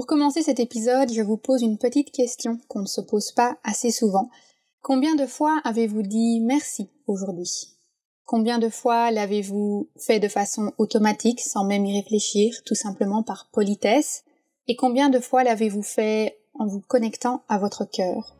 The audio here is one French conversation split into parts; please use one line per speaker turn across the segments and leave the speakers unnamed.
Pour commencer cet épisode, je vous pose une petite question qu'on ne se pose pas assez souvent. Combien de fois avez-vous dit merci aujourd'hui? Combien de fois l'avez-vous fait de façon automatique, sans même y réfléchir, tout simplement par politesse? Et combien de fois l'avez-vous fait en vous connectant à votre cœur?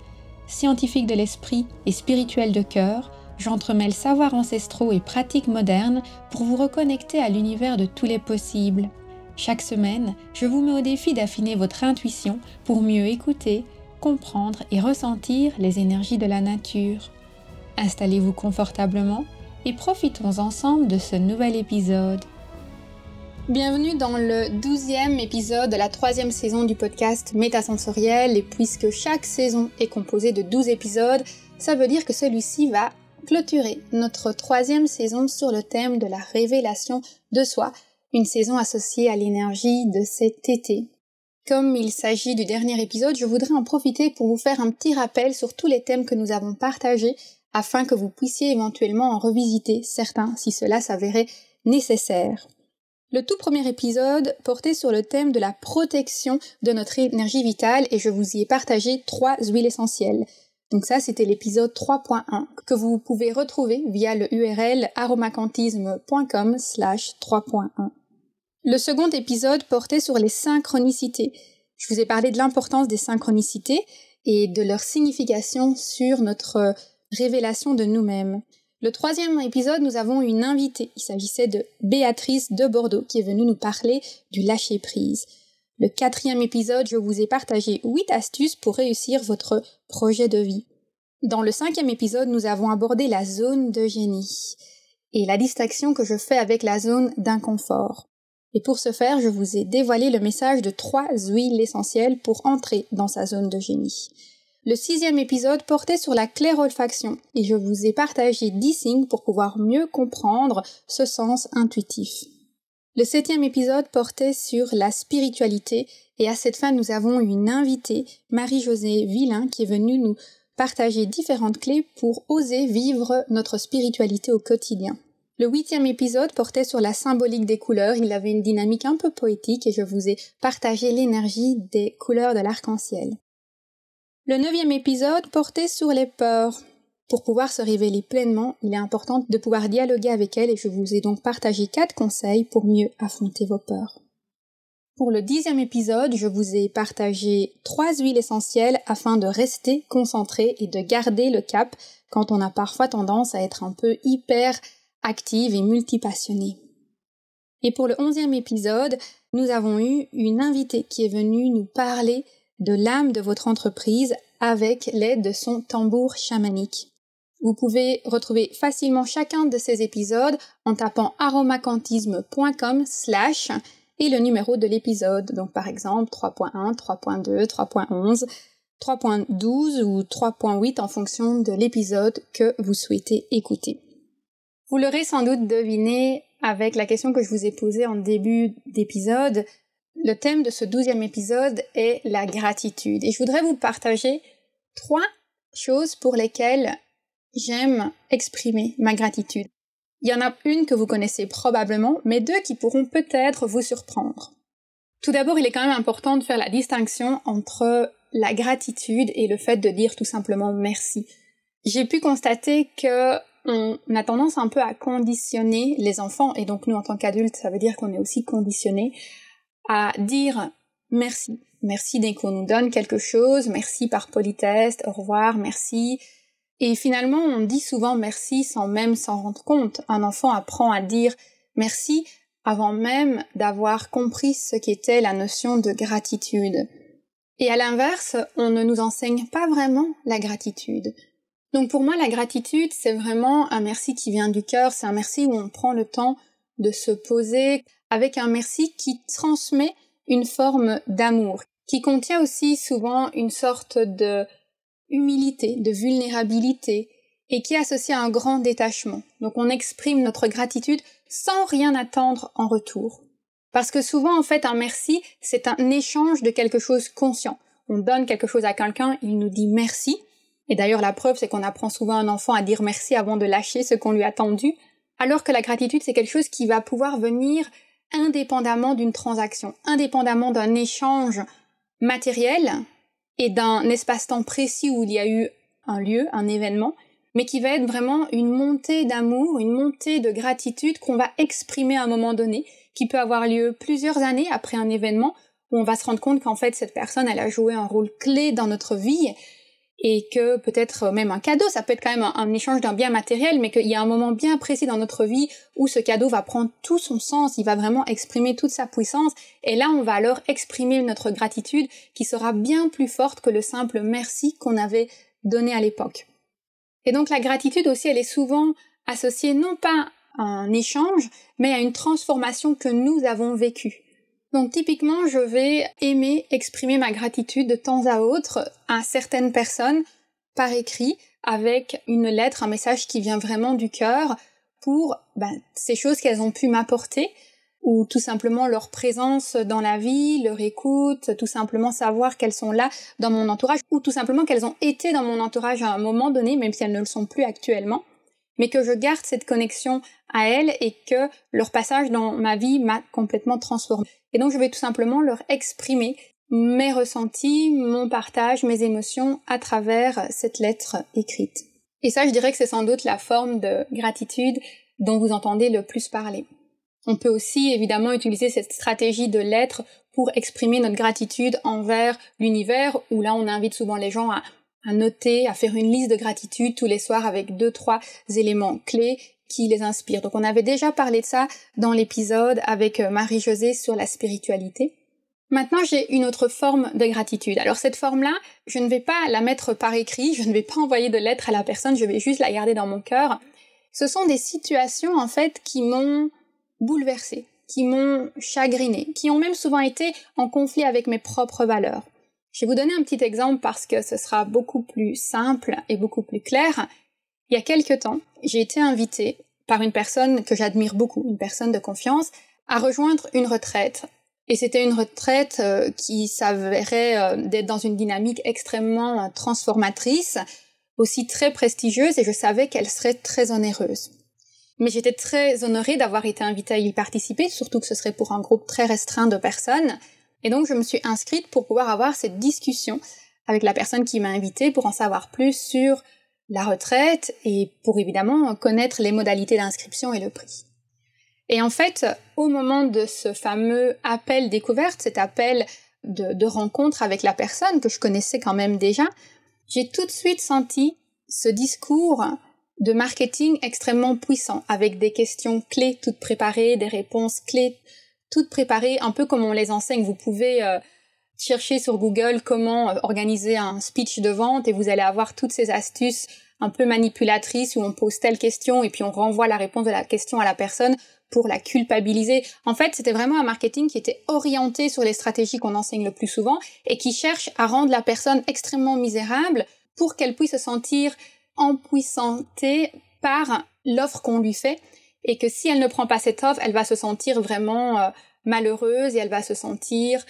scientifique de l'esprit et spirituel de cœur, j'entremêle savoirs ancestraux et pratiques modernes pour vous reconnecter à l'univers de tous les possibles. Chaque semaine, je vous mets au défi d'affiner votre intuition pour mieux écouter, comprendre et ressentir les énergies de la nature. Installez-vous confortablement et profitons ensemble de ce nouvel épisode. Bienvenue dans le douzième épisode de la troisième saison du podcast Métasensoriel et puisque chaque saison est composée de 12 épisodes, ça veut dire que celui-ci va clôturer notre troisième saison sur le thème de la révélation de soi, une saison associée à l'énergie de cet été. Comme il s'agit du dernier épisode, je voudrais en profiter pour vous faire un petit rappel sur tous les thèmes que nous avons partagés afin que vous puissiez éventuellement en revisiter certains si cela s'avérait nécessaire. Le tout premier épisode portait sur le thème de la protection de notre énergie vitale et je vous y ai partagé trois huiles essentielles. Donc ça, c'était l'épisode 3.1 que vous pouvez retrouver via le URL aromacantisme.com slash 3.1. Le second épisode portait sur les synchronicités. Je vous ai parlé de l'importance des synchronicités et de leur signification sur notre révélation de nous-mêmes. Le troisième épisode, nous avons une invitée. Il s'agissait de Béatrice de Bordeaux qui est venue nous parler du lâcher-prise. Le quatrième épisode, je vous ai partagé huit astuces pour réussir votre projet de vie. Dans le cinquième épisode, nous avons abordé la zone de génie et la distinction que je fais avec la zone d'inconfort. Et pour ce faire, je vous ai dévoilé le message de trois huiles essentielles pour entrer dans sa zone de génie. Le sixième épisode portait sur la clairolfaction et je vous ai partagé 10 signes pour pouvoir mieux comprendre ce sens intuitif. Le septième épisode portait sur la spiritualité et à cette fin nous avons une invitée, Marie-Josée Villain, qui est venue nous partager différentes clés pour oser vivre notre spiritualité au quotidien. Le huitième épisode portait sur la symbolique des couleurs, il avait une dynamique un peu poétique et je vous ai partagé l'énergie des couleurs de l'arc-en-ciel. Le neuvième épisode portait sur les peurs. Pour pouvoir se révéler pleinement, il est important de pouvoir dialoguer avec elles et je vous ai donc partagé quatre conseils pour mieux affronter vos peurs. Pour le dixième épisode, je vous ai partagé trois huiles essentielles afin de rester concentré et de garder le cap quand on a parfois tendance à être un peu hyper active et multipassionnée. Et pour le onzième épisode, nous avons eu une invitée qui est venue nous parler de l'âme de votre entreprise avec l'aide de son tambour chamanique. Vous pouvez retrouver facilement chacun de ces épisodes en tapant aromacantisme.com slash et le numéro de l'épisode. Donc par exemple 3.1, 3.2, 3.11, 3.12 ou 3.8 en fonction de l'épisode que vous souhaitez écouter. Vous l'aurez sans doute deviné avec la question que je vous ai posée en début d'épisode, le thème de ce douzième épisode est la gratitude et je voudrais vous partager trois choses pour lesquelles j'aime exprimer ma gratitude. Il y en a une que vous connaissez probablement, mais deux qui pourront peut-être vous surprendre. Tout d'abord, il est quand même important de faire la distinction entre la gratitude et le fait de dire tout simplement merci. J'ai pu constater que on a tendance un peu à conditionner les enfants, et donc nous en tant qu'adultes, ça veut dire qu'on est aussi conditionné à dire merci. Merci dès qu'on nous donne quelque chose, merci par politesse, au revoir, merci. Et finalement, on dit souvent merci sans même s'en rendre compte. Un enfant apprend à dire merci avant même d'avoir compris ce qu'était la notion de gratitude. Et à l'inverse, on ne nous enseigne pas vraiment la gratitude.
Donc pour moi, la gratitude, c'est vraiment un merci qui vient du cœur, c'est un merci où on prend le temps de se poser avec un merci qui transmet une forme d'amour, qui contient aussi souvent une sorte de humilité, de vulnérabilité, et qui est à un grand détachement. Donc on exprime notre gratitude sans rien attendre en retour. Parce que souvent, en fait, un merci, c'est un échange de quelque chose conscient. On donne quelque chose à quelqu'un, il nous dit merci. Et d'ailleurs, la preuve, c'est qu'on apprend souvent un enfant à dire merci avant de lâcher ce qu'on lui a tendu. Alors que la gratitude, c'est quelque chose qui va pouvoir venir indépendamment d'une transaction, indépendamment d'un échange matériel et d'un espace-temps précis où il y a eu un lieu, un événement, mais qui va être vraiment une montée d'amour, une montée de gratitude qu'on va exprimer à un moment donné, qui peut avoir lieu plusieurs années après un événement, où on va se rendre compte qu'en fait cette personne, elle a joué un rôle clé dans notre vie, et que peut-être même un cadeau, ça peut être quand même un, échange d'un bien matériel, mais qu'il y a un moment bien précis dans notre vie où ce cadeau va prendre tout son sens, il va vraiment exprimer toute sa puissance, et là on va alors exprimer notre gratitude qui sera bien plus forte que le simple merci qu'on avait donné à l'époque. Et donc la gratitude aussi, elle est souvent associée non pas à un échange, mais à une transformation que nous avons vécue. Donc typiquement, je vais aimer exprimer ma gratitude de temps à autre à certaines personnes par écrit avec une lettre, un message qui vient vraiment du cœur pour ben, ces choses qu'elles ont pu m'apporter ou tout simplement leur présence dans la vie, leur écoute, tout simplement savoir qu'elles sont là dans mon entourage, ou tout simplement qu'elles ont été dans mon entourage à un moment donné, même si elles ne le sont plus actuellement, mais que je garde cette connexion à elles et que leur passage dans ma vie m'a complètement transformée. Et donc je vais tout simplement leur exprimer mes ressentis, mon partage, mes émotions à travers cette lettre écrite. Et ça, je dirais que c'est sans doute la forme de gratitude dont vous entendez le plus parler. On peut aussi évidemment utiliser cette stratégie de lettres pour exprimer notre gratitude envers l'univers, où là on invite souvent les gens à, noter, à faire une liste de gratitude tous les soirs avec deux, trois éléments clés qui les inspirent. Donc on avait déjà parlé de ça dans l'épisode avec euh, Marie-Josée sur la spiritualité. Maintenant, j'ai une autre forme de gratitude. Alors cette forme-là, je ne vais pas la mettre par écrit, je ne vais pas envoyer de lettres à la personne, je vais juste la garder dans mon cœur. Ce sont des situations en fait qui m'ont bouleversés, qui m'ont chagriné, qui ont même souvent été en conflit avec mes propres valeurs. Je vais vous donner un petit exemple parce que ce sera beaucoup plus simple et beaucoup plus clair. Il y a quelque temps, j'ai été invitée par une personne que j'admire beaucoup, une personne de confiance, à rejoindre une retraite. Et c'était une retraite euh, qui s'avérait euh, d'être dans une dynamique extrêmement euh, transformatrice, aussi très prestigieuse, et je savais qu'elle serait très onéreuse. Mais j'étais très honorée d'avoir été invitée à y participer, surtout que ce serait pour un groupe très restreint de personnes. Et donc je me suis inscrite pour pouvoir avoir cette discussion avec la personne qui m'a invitée pour en savoir plus sur la retraite et pour évidemment connaître les modalités d'inscription et le prix. Et en fait, au moment de ce fameux appel découverte, cet appel de, rencontre avec la personne que je connaissais quand même déjà, j'ai tout de suite senti ce discours de marketing extrêmement puissant, avec des questions clés toutes préparées, des réponses clés toutes préparées, un peu comme on les enseigne. Vous pouvez euh, chercher sur Google comment euh, organiser un speech de vente et vous allez avoir toutes ces astuces un peu manipulatrices où on pose telle question et puis on renvoie la réponse de la question à la personne pour la culpabiliser. En fait, c'était vraiment un marketing qui était orienté sur les stratégies qu'on enseigne le plus souvent et qui cherche à rendre la personne extrêmement misérable pour qu'elle puisse se sentir empuissantée par l'offre qu'on lui fait et que si elle ne prend pas cette offre, elle va se sentir vraiment euh, malheureuse et elle va se sentir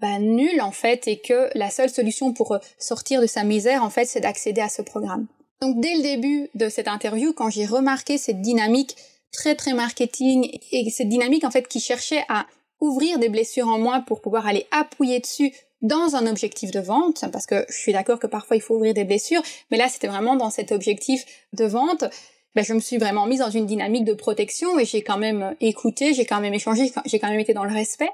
bah, nulle en fait et que la seule solution pour euh, sortir de sa misère en fait c'est d'accéder à ce programme. Donc dès le début de cette interview, quand j'ai remarqué cette dynamique très très marketing et cette dynamique en fait qui cherchait à ouvrir des blessures en moi pour pouvoir aller appuyer dessus dans un objectif de vente, parce que je suis d'accord que parfois il faut ouvrir des blessures, mais là c'était vraiment dans cet objectif de vente. Ben, je me suis vraiment mise dans une dynamique de protection et j'ai quand même écouté, j'ai quand même échangé, j'ai quand même été dans le respect.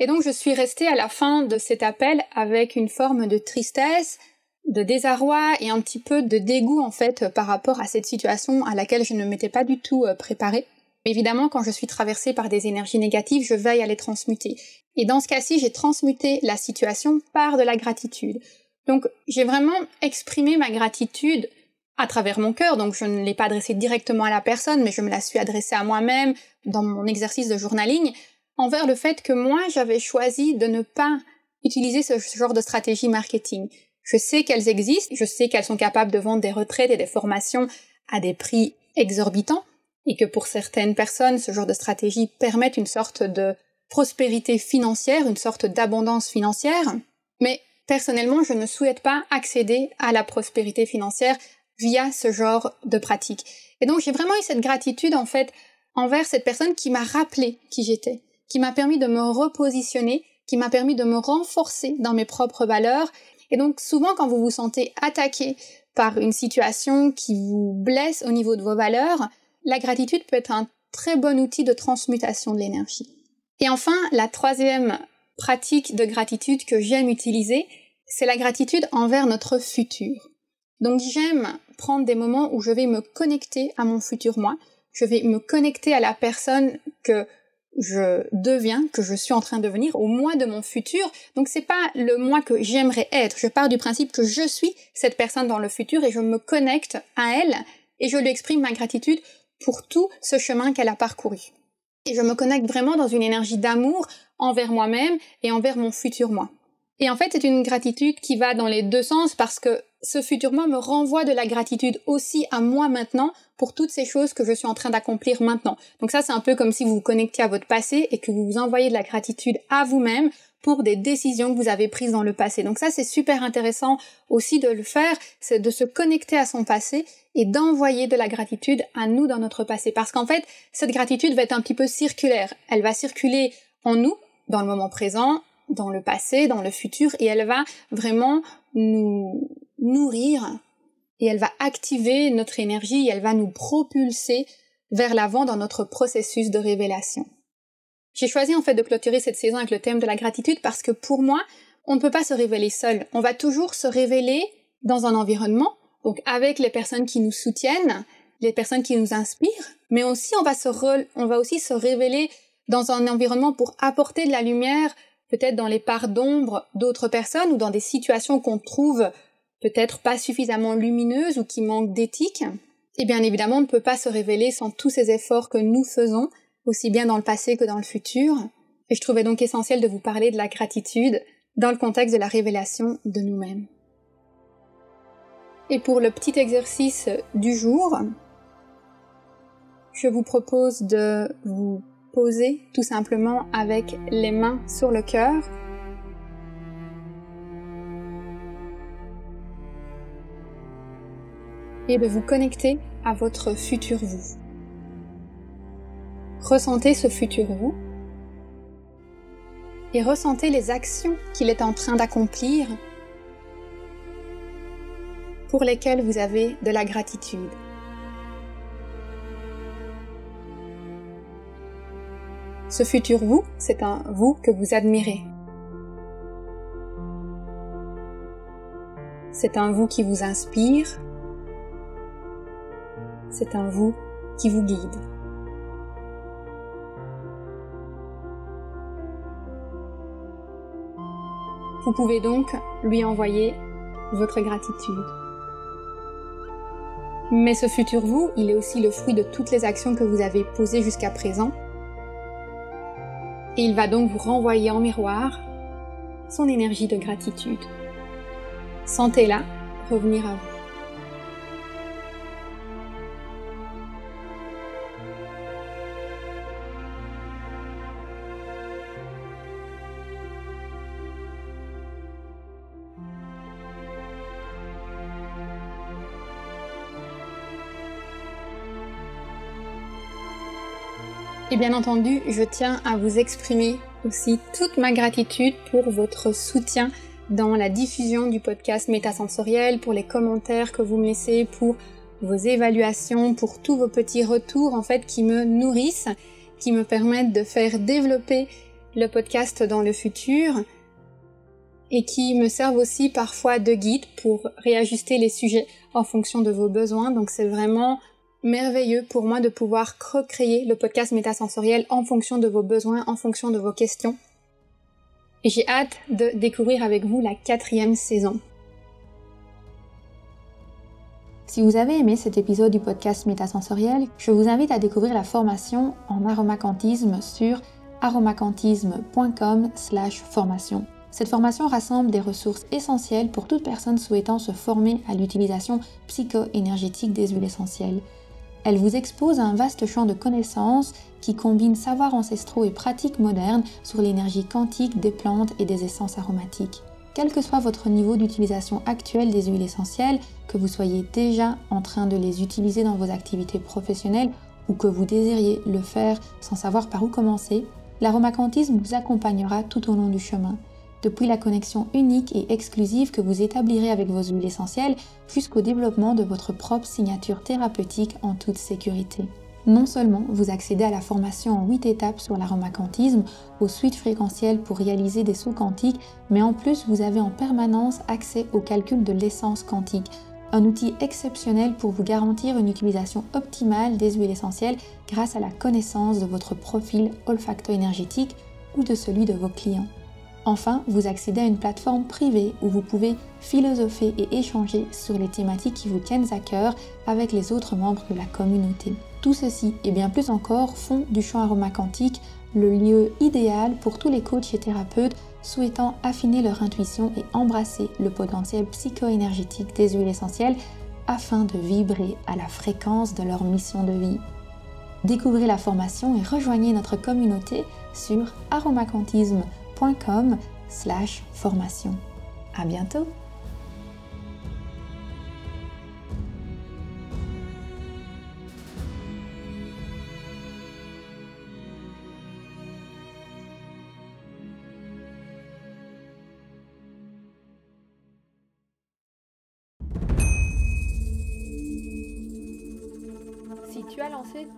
Et donc je suis restée à la fin de cet appel avec une forme de tristesse, de désarroi et un petit peu de dégoût en fait par rapport à cette situation à laquelle je ne m'étais pas du tout euh, préparée. Évidemment, quand je suis traversée par des énergies négatives, je veille à les transmuter. Et dans ce cas-ci, j'ai transmuté la situation par de la gratitude. Donc, j'ai vraiment exprimé ma gratitude à travers mon cœur, donc je ne l'ai pas adressée directement à la personne, mais je me la suis adressée à moi-même dans mon exercice de journaling, envers le fait que moi, j'avais choisi de ne pas utiliser ce genre de stratégie marketing. Je sais qu'elles existent, je sais qu'elles sont capables de vendre des retraites et des formations à des prix exorbitants, et que pour certaines personnes, ce genre de stratégie permet une sorte de prospérité financière, une sorte d'abondance financière. Mais personnellement, je ne souhaite pas accéder à la prospérité financière via ce genre de pratique. Et donc j'ai vraiment eu cette gratitude en fait envers cette personne qui m'a rappelé qui j'étais, qui m'a permis de me repositionner, qui m'a permis de me renforcer dans mes propres valeurs. Et donc souvent quand vous vous sentez attaqué par une situation qui vous blesse au niveau de vos valeurs, la gratitude peut être un très bon outil de transmutation de l'énergie. Et enfin, la troisième pratique de gratitude que j'aime utiliser, c'est la gratitude envers notre futur. Donc j'aime prendre des moments où je vais me connecter à mon futur moi, je vais me connecter à la personne que je deviens, que je suis en train de devenir, au moi de mon futur. Donc c'est pas le moi que j'aimerais être. Je pars du principe que je suis cette personne dans le futur et je me connecte à elle et je lui exprime ma gratitude pour tout ce chemin qu'elle a parcouru. Et je me connecte vraiment dans une énergie d'amour envers moi-même et envers mon futur moi. Et en fait, c'est une gratitude qui va dans les deux sens parce que ce futur moi me renvoie de la gratitude aussi à moi maintenant pour toutes ces choses que je suis en train d'accomplir maintenant. Donc ça, c'est un peu comme si vous vous connectiez à votre passé et que vous vous envoyez de la gratitude à vous-même pour des décisions que vous avez prises dans le passé. Donc ça, c'est super intéressant aussi de le faire, c'est de se connecter à son passé et d'envoyer de la gratitude à nous dans notre passé. Parce qu'en fait, cette gratitude va être un petit peu circulaire. Elle va circuler en nous, dans le moment présent, dans le passé, dans le futur, et elle va vraiment nous nourrir et elle va activer notre énergie elle va nous propulser vers l'avant dans notre processus de révélation. J'ai choisi en fait de clôturer cette saison avec le thème de la gratitude parce que pour moi, on ne peut pas se révéler seul. On va toujours se révéler dans un environnement, donc avec les personnes qui nous soutiennent, les personnes qui nous inspirent, mais aussi on va se on va aussi se révéler dans un environnement pour apporter de la lumière peut-être dans les parts d'ombre d'autres personnes ou dans des situations qu'on trouve peut-être pas suffisamment lumineuses ou qui manquent d'éthique. Et bien évidemment, on ne peut pas se révéler sans tous ces efforts que nous faisons, aussi bien dans le passé que dans le futur. Et je trouvais donc essentiel de vous parler de la gratitude dans le contexte de la révélation de nous-mêmes. Et pour le petit exercice du jour, je vous propose de vous poser tout simplement avec les mains sur le cœur. Et de vous connecter à votre futur vous. Ressentez ce futur vous et ressentez les actions qu'il est en train d'accomplir pour lesquelles vous avez de la gratitude. Ce futur vous, c'est un vous que vous admirez. C'est un vous qui vous inspire. C'est un vous qui vous guide. Vous pouvez donc lui envoyer votre gratitude. Mais ce futur vous, il est aussi le fruit de toutes les actions que vous avez posées jusqu'à présent et il va donc vous renvoyer en miroir son énergie de gratitude. Sentez-la revenir à vous. Et bien entendu, je tiens à vous exprimer aussi toute ma gratitude pour votre soutien dans la diffusion du podcast métasensoriel, pour les commentaires que vous me laissez, pour vos évaluations, pour tous vos petits retours en fait qui me nourrissent, qui me permettent de faire développer le podcast dans le futur et qui me servent aussi parfois de guide pour réajuster les sujets en fonction de vos besoins. Donc c'est vraiment merveilleux pour moi de pouvoir recréer le podcast métasensoriel en fonction de vos besoins, en fonction de vos questions. J'ai hâte de découvrir avec vous la quatrième saison.
Si vous avez aimé cet épisode du podcast Métasensoriel, je vous invite à découvrir la formation en aromacantisme sur aromacantisme.com/formation. Cette formation rassemble des ressources essentielles pour toute personne souhaitant se former à l'utilisation psycho-énergétique des huiles essentielles. Elle vous expose à un vaste champ de connaissances qui combine savoirs ancestraux et pratiques modernes sur l'énergie quantique des plantes et des essences aromatiques. Quel que soit votre niveau d'utilisation actuel des huiles essentielles, que vous soyez déjà en train de les utiliser dans vos activités professionnelles ou que vous désiriez le faire sans savoir par où commencer, l'aromacantisme vous accompagnera tout au long du chemin. Depuis la connexion unique et exclusive que vous établirez avec vos huiles essentielles jusqu'au développement de votre propre signature thérapeutique en toute sécurité. Non seulement vous accédez à la formation en 8 étapes sur l'aromacantisme, aux suites fréquentielles pour réaliser des sauts quantiques, mais en plus vous avez en permanence accès au calcul de l'essence quantique, un outil exceptionnel pour vous garantir une utilisation optimale des huiles essentielles grâce à la connaissance de votre profil olfacto-énergétique ou de celui de vos clients. Enfin, vous accédez à une plateforme privée où vous pouvez philosopher et échanger sur les thématiques qui vous tiennent à cœur avec les autres membres de la communauté. Tout ceci et bien plus encore font du champ aromacantique le lieu idéal pour tous les coachs et thérapeutes souhaitant affiner leur intuition et embrasser le potentiel psycho-énergétique des huiles essentielles afin de vibrer à la fréquence de leur mission de vie. Découvrez la formation et rejoignez notre communauté sur aromacantisme.com slash formation. À bientôt!